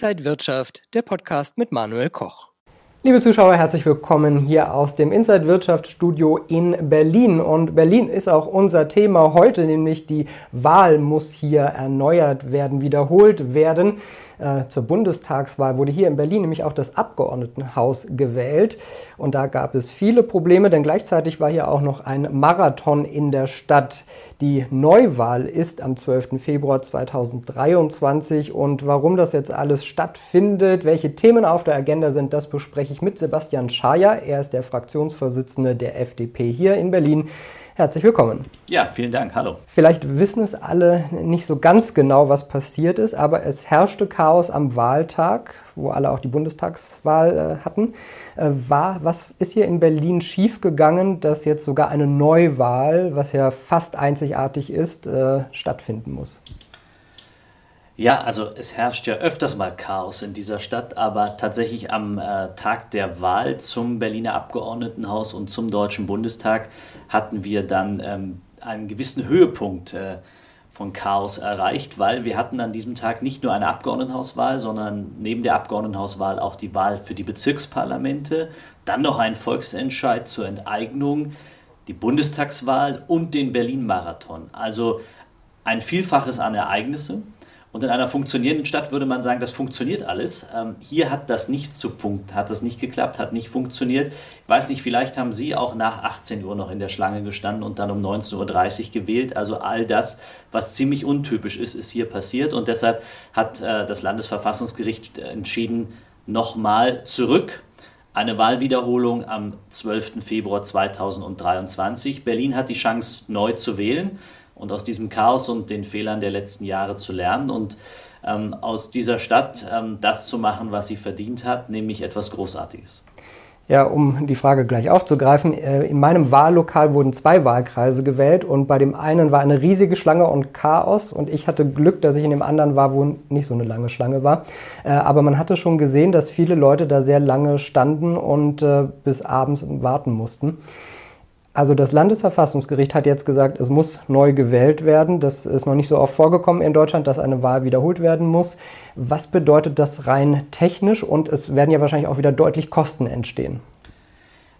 Inside Wirtschaft, der Podcast mit Manuel Koch. Liebe Zuschauer, herzlich willkommen hier aus dem Inside Wirtschaft Studio in Berlin. Und Berlin ist auch unser Thema heute, nämlich die Wahl muss hier erneuert werden, wiederholt werden. Äh, zur Bundestagswahl wurde hier in Berlin nämlich auch das Abgeordnetenhaus gewählt. Und da gab es viele Probleme, denn gleichzeitig war hier auch noch ein Marathon in der Stadt. Die Neuwahl ist am 12. Februar 2023 und warum das jetzt alles stattfindet, welche Themen auf der Agenda sind, das bespreche ich mit Sebastian Schaja. Er ist der Fraktionsvorsitzende der FDP hier in Berlin. Herzlich willkommen. Ja, vielen Dank. Hallo. Vielleicht wissen es alle nicht so ganz genau, was passiert ist, aber es herrschte Chaos am Wahltag, wo alle auch die Bundestagswahl äh, hatten. Äh, war, was ist hier in Berlin schiefgegangen, dass jetzt sogar eine Neuwahl, was ja fast einzigartig ist, äh, stattfinden muss? Ja, also es herrscht ja öfters mal Chaos in dieser Stadt, aber tatsächlich am äh, Tag der Wahl zum Berliner Abgeordnetenhaus und zum Deutschen Bundestag hatten wir dann ähm, einen gewissen Höhepunkt äh, von Chaos erreicht, weil wir hatten an diesem Tag nicht nur eine Abgeordnetenhauswahl, sondern neben der Abgeordnetenhauswahl auch die Wahl für die Bezirksparlamente, dann noch einen Volksentscheid zur Enteignung, die Bundestagswahl und den Berlin-Marathon. Also ein Vielfaches an Ereignisse. Und in einer funktionierenden Stadt würde man sagen, das funktioniert alles. Ähm, hier hat das nicht zu funkt, hat das nicht geklappt, hat nicht funktioniert. Ich weiß nicht, vielleicht haben Sie auch nach 18 Uhr noch in der Schlange gestanden und dann um 19.30 Uhr gewählt. Also all das, was ziemlich untypisch ist, ist hier passiert. Und deshalb hat äh, das Landesverfassungsgericht entschieden, nochmal zurück eine Wahlwiederholung am 12. Februar 2023. Berlin hat die Chance, neu zu wählen und aus diesem Chaos und den Fehlern der letzten Jahre zu lernen und ähm, aus dieser Stadt ähm, das zu machen, was sie verdient hat, nämlich etwas Großartiges. Ja, um die Frage gleich aufzugreifen, äh, in meinem Wahllokal wurden zwei Wahlkreise gewählt und bei dem einen war eine riesige Schlange und Chaos und ich hatte Glück, dass ich in dem anderen war, wo nicht so eine lange Schlange war. Äh, aber man hatte schon gesehen, dass viele Leute da sehr lange standen und äh, bis abends warten mussten. Also das Landesverfassungsgericht hat jetzt gesagt, es muss neu gewählt werden. Das ist noch nicht so oft vorgekommen in Deutschland, dass eine Wahl wiederholt werden muss. Was bedeutet das rein technisch? Und es werden ja wahrscheinlich auch wieder deutlich Kosten entstehen.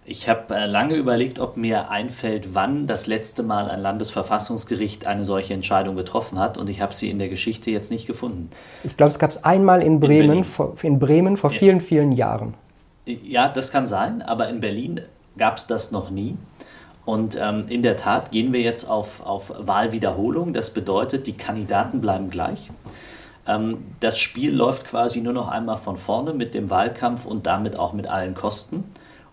Ich habe äh, lange überlegt, ob mir einfällt, wann das letzte Mal ein Landesverfassungsgericht eine solche Entscheidung getroffen hat. Und ich habe sie in der Geschichte jetzt nicht gefunden. Ich glaube, es gab es einmal in Bremen, in, vor, in Bremen vor ja. vielen, vielen Jahren. Ja, das kann sein, aber in Berlin gab es das noch nie. Und ähm, in der Tat gehen wir jetzt auf, auf Wahlwiederholung. Das bedeutet, die Kandidaten bleiben gleich. Ähm, das Spiel läuft quasi nur noch einmal von vorne mit dem Wahlkampf und damit auch mit allen Kosten.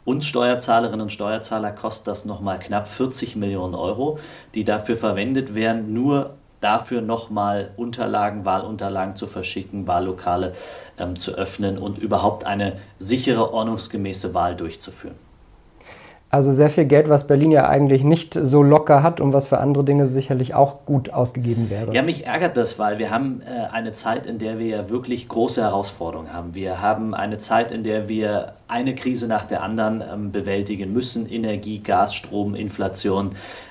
Uns Steuerzahlerinnen und Steuerzahler kostet das nochmal knapp 40 Millionen Euro, die dafür verwendet werden, nur dafür nochmal Unterlagen, Wahlunterlagen zu verschicken, Wahllokale ähm, zu öffnen und überhaupt eine sichere, ordnungsgemäße Wahl durchzuführen. Also sehr viel Geld, was Berlin ja eigentlich nicht so locker hat und was für andere Dinge sicherlich auch gut ausgegeben wäre. Ja, mich ärgert das, weil wir haben äh, eine Zeit, in der wir ja wirklich große Herausforderungen haben. Wir haben eine Zeit, in der wir eine Krise nach der anderen ähm, bewältigen müssen. Energie, Gas, Strom, Inflation,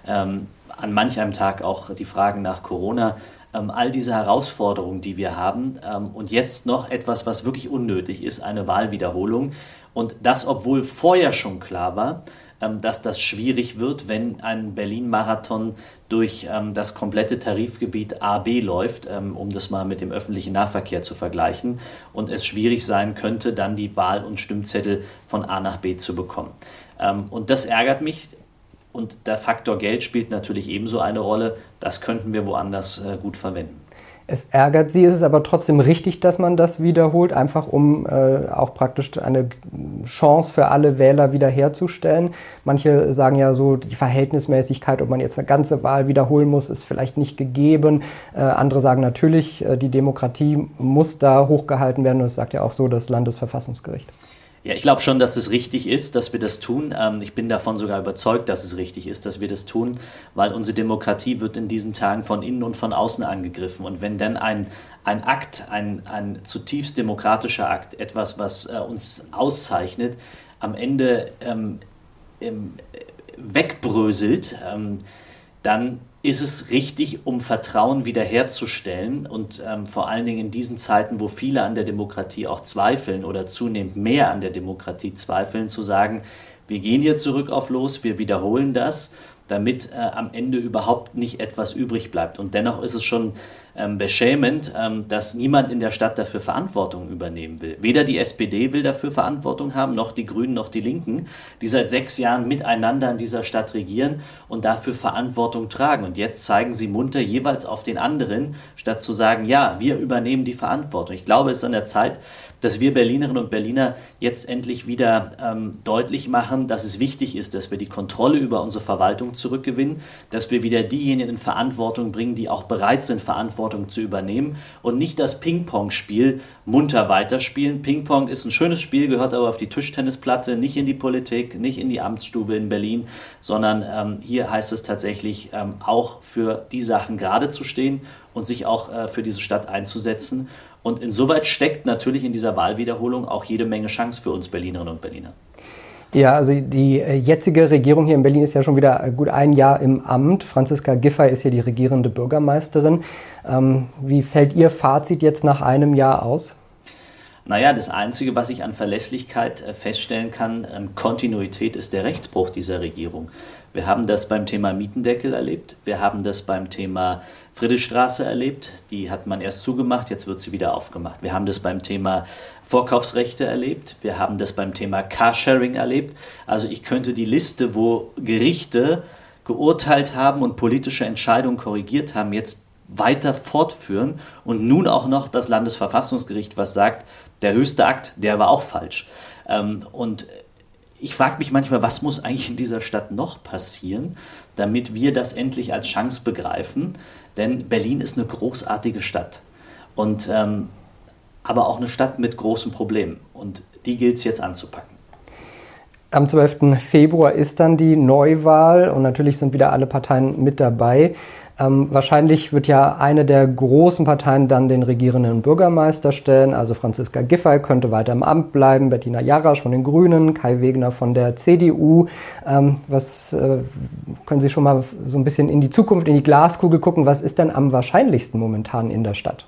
ähm, an manch einem Tag auch die Fragen nach Corona ähm, all diese Herausforderungen, die wir haben ähm, und jetzt noch etwas, was wirklich unnötig ist, eine Wahlwiederholung. Und das, obwohl vorher schon klar war, ähm, dass das schwierig wird, wenn ein Berlin-Marathon durch ähm, das komplette Tarifgebiet AB läuft, ähm, um das mal mit dem öffentlichen Nahverkehr zu vergleichen, und es schwierig sein könnte, dann die Wahl- und Stimmzettel von A nach B zu bekommen. Und das ärgert mich. Und der Faktor Geld spielt natürlich ebenso eine Rolle. Das könnten wir woanders äh, gut verwenden. Es ärgert sie, es ist aber trotzdem richtig, dass man das wiederholt, einfach um äh, auch praktisch eine Chance für alle Wähler wiederherzustellen. Manche sagen ja so, die Verhältnismäßigkeit, ob man jetzt eine ganze Wahl wiederholen muss, ist vielleicht nicht gegeben. Äh, andere sagen natürlich, äh, die Demokratie muss da hochgehalten werden und das sagt ja auch so das Landesverfassungsgericht. Ja, ich glaube schon, dass es richtig ist, dass wir das tun. Ähm, ich bin davon sogar überzeugt, dass es richtig ist, dass wir das tun, weil unsere Demokratie wird in diesen Tagen von innen und von außen angegriffen. Und wenn dann ein, ein Akt, ein, ein zutiefst demokratischer Akt, etwas, was äh, uns auszeichnet, am Ende ähm, ähm, wegbröselt, ähm, dann ist es richtig, um Vertrauen wiederherzustellen und ähm, vor allen Dingen in diesen Zeiten, wo viele an der Demokratie auch zweifeln oder zunehmend mehr an der Demokratie zweifeln, zu sagen, wir gehen hier zurück auf los, wir wiederholen das damit äh, am Ende überhaupt nicht etwas übrig bleibt. Und dennoch ist es schon ähm, beschämend, ähm, dass niemand in der Stadt dafür Verantwortung übernehmen will. Weder die SPD will dafür Verantwortung haben, noch die Grünen, noch die Linken, die seit sechs Jahren miteinander in dieser Stadt regieren und dafür Verantwortung tragen. Und jetzt zeigen sie munter jeweils auf den anderen, statt zu sagen, ja, wir übernehmen die Verantwortung. Ich glaube, es ist an der Zeit, dass wir Berlinerinnen und Berliner jetzt endlich wieder ähm, deutlich machen, dass es wichtig ist, dass wir die Kontrolle über unsere Verwaltung zurückgewinnen, dass wir wieder diejenigen in Verantwortung bringen, die auch bereit sind, Verantwortung zu übernehmen und nicht das Ping-Pong-Spiel munter weiterspielen. Ping-Pong ist ein schönes Spiel, gehört aber auf die Tischtennisplatte, nicht in die Politik, nicht in die Amtsstube in Berlin, sondern ähm, hier heißt es tatsächlich ähm, auch für die Sachen gerade zu stehen und sich auch äh, für diese Stadt einzusetzen. Und insoweit steckt natürlich in dieser Wahlwiederholung auch jede Menge Chance für uns Berlinerinnen und Berliner. Ja, also die äh, jetzige Regierung hier in Berlin ist ja schon wieder gut ein Jahr im Amt. Franziska Giffey ist hier die regierende Bürgermeisterin. Ähm, wie fällt Ihr Fazit jetzt nach einem Jahr aus? Naja, das Einzige, was ich an Verlässlichkeit äh, feststellen kann, ähm, Kontinuität ist der Rechtsbruch dieser Regierung. Wir haben das beim Thema Mietendeckel erlebt. Wir haben das beim Thema Friedrichstraße erlebt. Die hat man erst zugemacht, jetzt wird sie wieder aufgemacht. Wir haben das beim Thema Vorkaufsrechte erlebt. Wir haben das beim Thema Carsharing erlebt. Also ich könnte die Liste, wo Gerichte geurteilt haben und politische Entscheidungen korrigiert haben, jetzt weiter fortführen und nun auch noch das Landesverfassungsgericht, was sagt, der höchste Akt, der war auch falsch. Ähm, und ich frage mich manchmal, was muss eigentlich in dieser Stadt noch passieren, damit wir das endlich als Chance begreifen. Denn Berlin ist eine großartige Stadt. Und, ähm, aber auch eine Stadt mit großen Problemen. Und die gilt es jetzt anzupacken. Am 12. Februar ist dann die Neuwahl und natürlich sind wieder alle Parteien mit dabei. Ähm, wahrscheinlich wird ja eine der großen Parteien dann den regierenden Bürgermeister stellen. Also Franziska Giffey könnte weiter im Amt bleiben, Bettina Jarasch von den Grünen, Kai Wegner von der CDU. Ähm, was äh, können Sie schon mal so ein bisschen in die Zukunft, in die Glaskugel gucken? Was ist denn am wahrscheinlichsten momentan in der Stadt?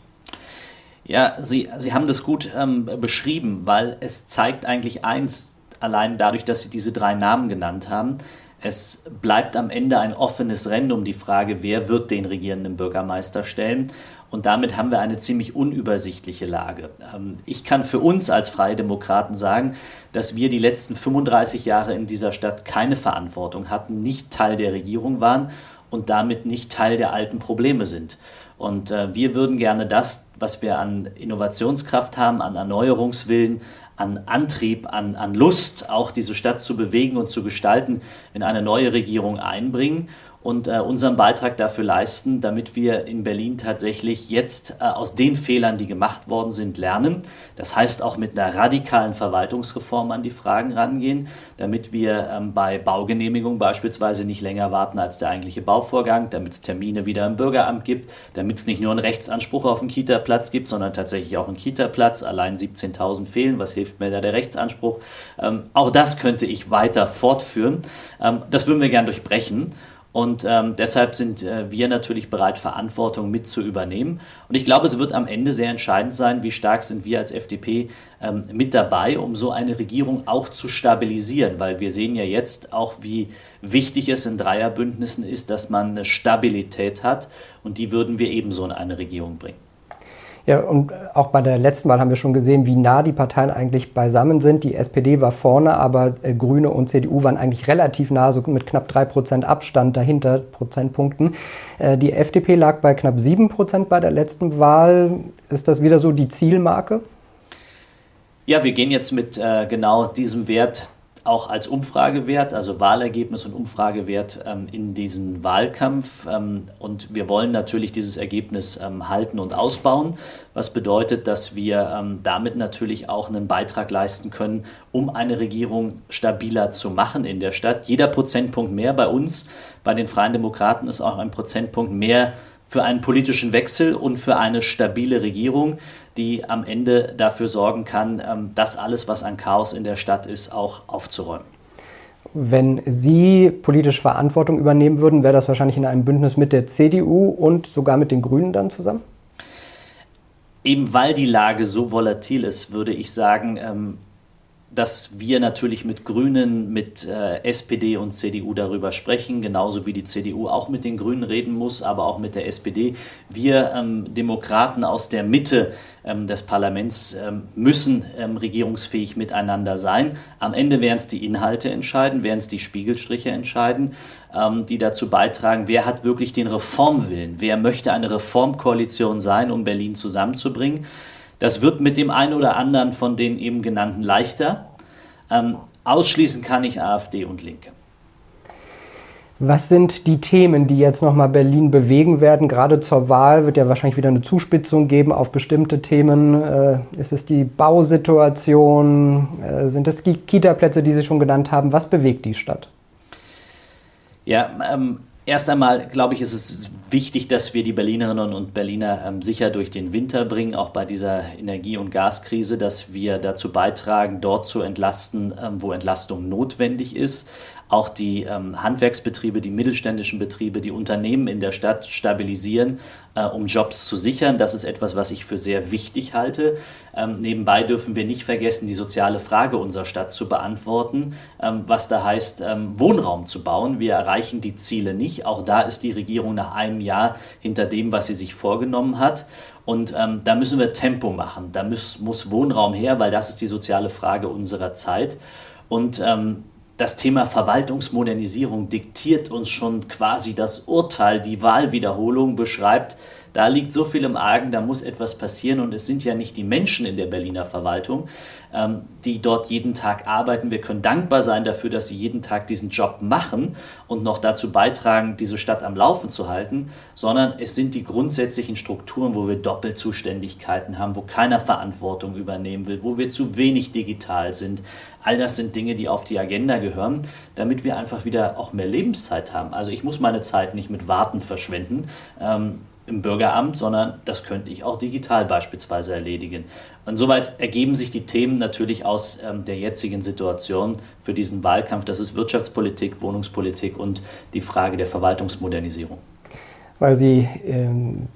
Ja, Sie, Sie haben das gut ähm, beschrieben, weil es zeigt eigentlich eins, allein dadurch, dass Sie diese drei Namen genannt haben. Es bleibt am Ende ein offenes Rennen um die Frage, wer wird den regierenden Bürgermeister stellen. Und damit haben wir eine ziemlich unübersichtliche Lage. Ähm, ich kann für uns als Freie Demokraten sagen, dass wir die letzten 35 Jahre in dieser Stadt keine Verantwortung hatten, nicht Teil der Regierung waren und damit nicht Teil der alten Probleme sind. Und äh, wir würden gerne das, was wir an Innovationskraft haben, an Erneuerungswillen, an Antrieb, an, an Lust, auch diese Stadt zu bewegen und zu gestalten, in eine neue Regierung einbringen und äh, unseren Beitrag dafür leisten, damit wir in Berlin tatsächlich jetzt äh, aus den Fehlern, die gemacht worden sind, lernen. Das heißt auch mit einer radikalen Verwaltungsreform an die Fragen rangehen, damit wir ähm, bei Baugenehmigungen beispielsweise nicht länger warten als der eigentliche Bauvorgang, damit es Termine wieder im Bürgeramt gibt, damit es nicht nur einen Rechtsanspruch auf einen Kita-Platz gibt, sondern tatsächlich auch einen Kita-Platz. Allein 17.000 fehlen. Was hilft mir da der Rechtsanspruch? Ähm, auch das könnte ich weiter fortführen. Ähm, das würden wir gern durchbrechen. Und ähm, deshalb sind äh, wir natürlich bereit, Verantwortung mit zu übernehmen. Und ich glaube, es wird am Ende sehr entscheidend sein, wie stark sind wir als FDP ähm, mit dabei, um so eine Regierung auch zu stabilisieren. Weil wir sehen ja jetzt auch, wie wichtig es in Dreierbündnissen ist, dass man eine Stabilität hat. Und die würden wir ebenso in eine Regierung bringen. Ja, und auch bei der letzten Wahl haben wir schon gesehen, wie nah die Parteien eigentlich beisammen sind. Die SPD war vorne, aber äh, Grüne und CDU waren eigentlich relativ nah, so mit knapp drei Prozent Abstand dahinter, Prozentpunkten. Äh, die FDP lag bei knapp sieben Prozent bei der letzten Wahl. Ist das wieder so die Zielmarke? Ja, wir gehen jetzt mit äh, genau diesem Wert auch als Umfragewert, also Wahlergebnis und Umfragewert ähm, in diesen Wahlkampf. Ähm, und wir wollen natürlich dieses Ergebnis ähm, halten und ausbauen, was bedeutet, dass wir ähm, damit natürlich auch einen Beitrag leisten können, um eine Regierung stabiler zu machen in der Stadt. Jeder Prozentpunkt mehr bei uns, bei den Freien Demokraten ist auch ein Prozentpunkt mehr für einen politischen Wechsel und für eine stabile Regierung, die am Ende dafür sorgen kann, ähm, das alles, was an Chaos in der Stadt ist, auch aufzuräumen. Wenn Sie politische Verantwortung übernehmen würden, wäre das wahrscheinlich in einem Bündnis mit der CDU und sogar mit den Grünen dann zusammen? Eben weil die Lage so volatil ist, würde ich sagen, ähm, dass wir natürlich mit Grünen, mit äh, SPD und CDU darüber sprechen, genauso wie die CDU auch mit den Grünen reden muss, aber auch mit der SPD. Wir ähm, Demokraten aus der Mitte ähm, des Parlaments ähm, müssen ähm, regierungsfähig miteinander sein. Am Ende werden es die Inhalte entscheiden, werden es die Spiegelstriche entscheiden, ähm, die dazu beitragen, wer hat wirklich den Reformwillen, wer möchte eine Reformkoalition sein, um Berlin zusammenzubringen. Das wird mit dem einen oder anderen von den eben genannten leichter. Ähm, ausschließen kann ich AfD und Linke. Was sind die Themen, die jetzt nochmal Berlin bewegen werden? Gerade zur Wahl wird ja wahrscheinlich wieder eine Zuspitzung geben auf bestimmte Themen. Äh, ist es die Bausituation? Äh, sind es Kita-Plätze, die Sie schon genannt haben? Was bewegt die Stadt? Ja, ähm, Erst einmal, glaube ich, ist es wichtig, dass wir die Berlinerinnen und Berliner ähm, sicher durch den Winter bringen, auch bei dieser Energie- und Gaskrise, dass wir dazu beitragen, dort zu entlasten, ähm, wo Entlastung notwendig ist auch die ähm, Handwerksbetriebe, die mittelständischen Betriebe, die Unternehmen in der Stadt stabilisieren, äh, um Jobs zu sichern. Das ist etwas, was ich für sehr wichtig halte. Ähm, nebenbei dürfen wir nicht vergessen, die soziale Frage unserer Stadt zu beantworten, ähm, was da heißt, ähm, Wohnraum zu bauen. Wir erreichen die Ziele nicht. Auch da ist die Regierung nach einem Jahr hinter dem, was sie sich vorgenommen hat. Und ähm, da müssen wir Tempo machen. Da muss, muss Wohnraum her, weil das ist die soziale Frage unserer Zeit. Und ähm, das Thema Verwaltungsmodernisierung diktiert uns schon quasi das Urteil, die Wahlwiederholung beschreibt, da liegt so viel im Argen, da muss etwas passieren und es sind ja nicht die Menschen in der Berliner Verwaltung, ähm, die dort jeden Tag arbeiten. Wir können dankbar sein dafür, dass sie jeden Tag diesen Job machen und noch dazu beitragen, diese Stadt am Laufen zu halten, sondern es sind die grundsätzlichen Strukturen, wo wir Doppelzuständigkeiten haben, wo keiner Verantwortung übernehmen will, wo wir zu wenig digital sind. All das sind Dinge, die auf die Agenda gehören, damit wir einfach wieder auch mehr Lebenszeit haben. Also ich muss meine Zeit nicht mit Warten verschwenden. Ähm, im Bürgeramt, sondern das könnte ich auch digital beispielsweise erledigen. Insoweit ergeben sich die Themen natürlich aus ähm, der jetzigen Situation für diesen Wahlkampf. Das ist Wirtschaftspolitik, Wohnungspolitik und die Frage der Verwaltungsmodernisierung weil Sie äh,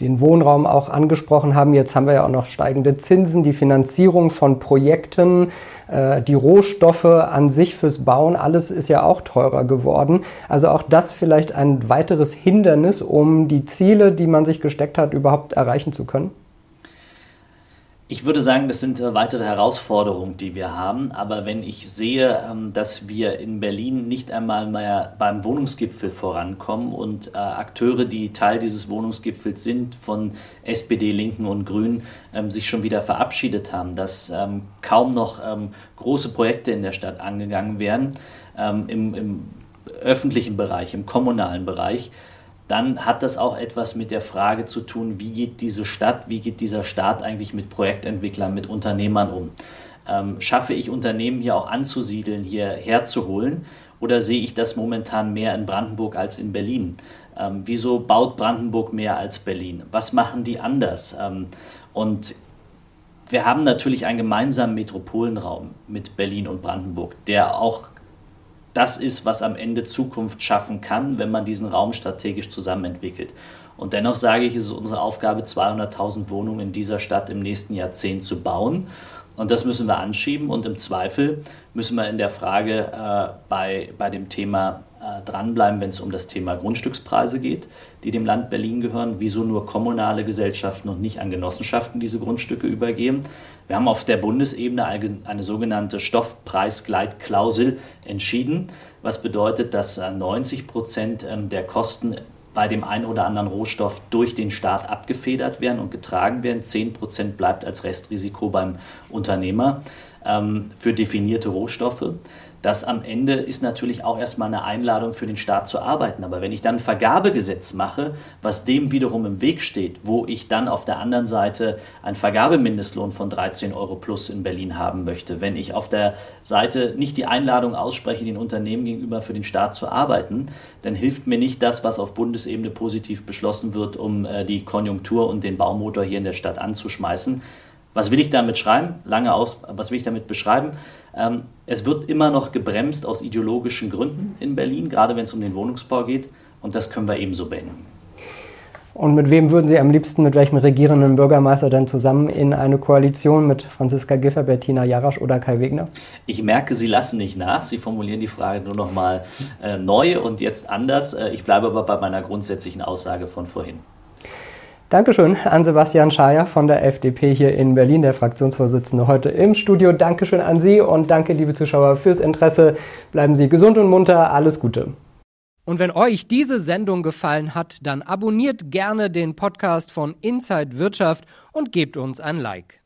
den Wohnraum auch angesprochen haben. Jetzt haben wir ja auch noch steigende Zinsen, die Finanzierung von Projekten, äh, die Rohstoffe an sich fürs Bauen, alles ist ja auch teurer geworden. Also auch das vielleicht ein weiteres Hindernis, um die Ziele, die man sich gesteckt hat, überhaupt erreichen zu können. Ich würde sagen, das sind äh, weitere Herausforderungen, die wir haben. Aber wenn ich sehe, ähm, dass wir in Berlin nicht einmal mehr beim Wohnungsgipfel vorankommen und äh, Akteure, die Teil dieses Wohnungsgipfels sind, von SPD, Linken und Grünen, ähm, sich schon wieder verabschiedet haben, dass ähm, kaum noch große Projekte in der Stadt angegangen werden, im, im öffentlichen Bereich, im kommunalen Bereich, dann hat das auch etwas mit der Frage zu tun, wie geht diese Stadt, wie geht dieser Staat eigentlich mit Projektentwicklern, mit Unternehmern um? Ähm, schaffe ich Unternehmen hier auch anzusiedeln, hier herzuholen? Oder sehe ich das momentan mehr in Brandenburg als in Berlin? Ähm, wieso baut Brandenburg mehr als Berlin? Was machen die anders? Ähm, und wir haben natürlich einen gemeinsamen Metropolenraum mit Berlin und Brandenburg, der auch das ist, was am Ende Zukunft schaffen kann, wenn man diesen Raum strategisch zusammenentwickelt. Und dennoch sage ich, es ist unsere Aufgabe, 200.000 Wohnungen in dieser Stadt im nächsten Jahrzehnt zu bauen. Und das müssen wir anschieben. Und im Zweifel müssen wir in der Frage äh, bei, bei dem Thema dranbleiben, wenn es um das Thema Grundstückspreise geht, die dem Land Berlin gehören. Wieso nur kommunale Gesellschaften und nicht an Genossenschaften diese Grundstücke übergeben? Wir haben auf der Bundesebene eine, eine sogenannte Stoffpreisgleitklausel entschieden, was bedeutet, dass 90 äh, Prozent ähm, der Kosten bei dem einen oder anderen Rohstoff durch den Staat abgefedert werden und getragen werden. 10 Prozent bleibt als Restrisiko beim Unternehmer ähm, für definierte Rohstoffe. Das am Ende ist natürlich auch erstmal eine Einladung für den Staat zu arbeiten. Aber wenn ich dann ein Vergabegesetz mache, was dem wiederum im Weg steht, wo ich dann auf der anderen Seite einen Vergabemindestlohn von 13 Euro plus in Berlin haben möchte, wenn ich auf der Seite nicht die Einladung ausspreche, den Unternehmen gegenüber für den Staat zu arbeiten, dann hilft mir nicht das, was auf Bundesebene positiv beschlossen wird, um äh, die Konjunktur und den Baumotor hier in der Stadt anzuschmeißen Was will ich damit schreiben? Lange aus, was will ich damit beschreiben? Ähm, es wird immer noch gebremst aus ideologischen Gründen in Berlin, gerade wenn es um den Wohnungsbau geht. Und das können wir ebenso beenden. Und mit wem würden Sie am liebsten, mit welchem regierenden Bürgermeister denn zusammen in eine Koalition mit Franziska Giffey, Bettina Jarasch oder Kai Wegner? Ich merke, Sie lassen nicht nach. Sie formulieren die Frage nur noch mal äh, neu und jetzt anders. Äh, ich bleibe aber bei meiner grundsätzlichen Aussage von vorhin. Dankeschön an Sebastian Schaja von der FDP hier in Berlin, der Fraktionsvorsitzende heute im Studio. Dankeschön an Sie und danke, liebe Zuschauer, fürs Interesse. Bleiben Sie gesund und munter. Alles Gute. Und wenn euch diese Sendung gefallen hat, dann abonniert gerne den Podcast von Inside Wirtschaft und gebt uns ein Like.